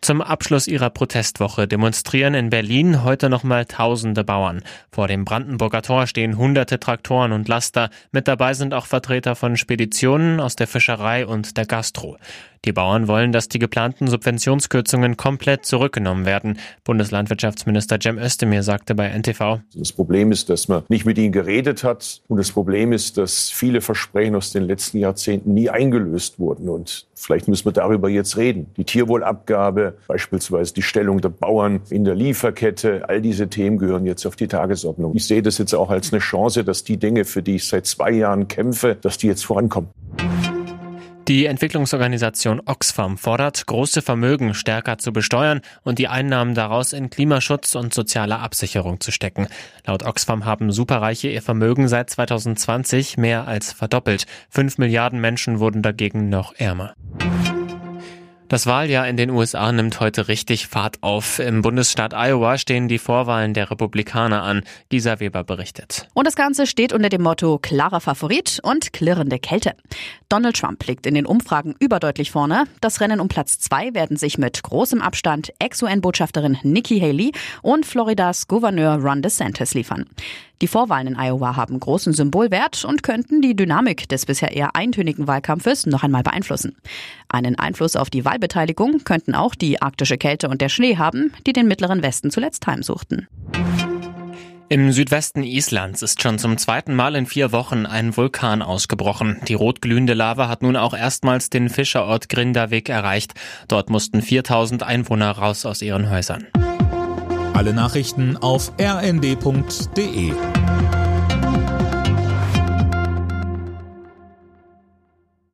Zum Abschluss ihrer Protestwoche demonstrieren in Berlin heute nochmal tausende Bauern. Vor dem Brandenburger Tor stehen hunderte Traktoren und Laster. Mit dabei sind auch Vertreter von Speditionen aus der Fischerei und der Gastro. Die Bauern wollen, dass die geplanten Subventionskürzungen komplett zurückgenommen werden. Bundeslandwirtschaftsminister Cem Özdemir sagte bei NTV. Das Problem ist, dass man nicht mit ihnen geredet hat. Und das Problem ist, dass viele Versprechen aus den letzten Jahrzehnten nie eingelöst wurden. Und vielleicht müssen wir darüber jetzt reden. Die Tierwohlabgabe, beispielsweise die Stellung der Bauern in der Lieferkette, all diese Themen gehören jetzt auf die Tagesordnung. Ich sehe das jetzt auch als eine Chance, dass die Dinge, für die ich seit zwei Jahren kämpfe, dass die jetzt vorankommen. Die Entwicklungsorganisation Oxfam fordert, große Vermögen stärker zu besteuern und die Einnahmen daraus in Klimaschutz und soziale Absicherung zu stecken. Laut Oxfam haben Superreiche ihr Vermögen seit 2020 mehr als verdoppelt. Fünf Milliarden Menschen wurden dagegen noch ärmer. Das Wahljahr in den USA nimmt heute richtig Fahrt auf. Im Bundesstaat Iowa stehen die Vorwahlen der Republikaner an. Gisa Weber berichtet. Und das Ganze steht unter dem Motto klarer Favorit und klirrende Kälte. Donald Trump liegt in den Umfragen überdeutlich vorne. Das Rennen um Platz zwei werden sich mit großem Abstand Ex-UN-Botschafterin Nikki Haley und Floridas Gouverneur Ron DeSantis liefern. Die Vorwahlen in Iowa haben großen Symbolwert und könnten die Dynamik des bisher eher eintönigen Wahlkampfes noch einmal beeinflussen. Einen Einfluss auf die Wahlbeteiligung könnten auch die arktische Kälte und der Schnee haben, die den mittleren Westen zuletzt heimsuchten. Im Südwesten Islands ist schon zum zweiten Mal in vier Wochen ein Vulkan ausgebrochen. Die rotglühende Lava hat nun auch erstmals den Fischerort Grindavik erreicht. Dort mussten 4000 Einwohner raus aus ihren Häusern. Alle Nachrichten auf rnd.de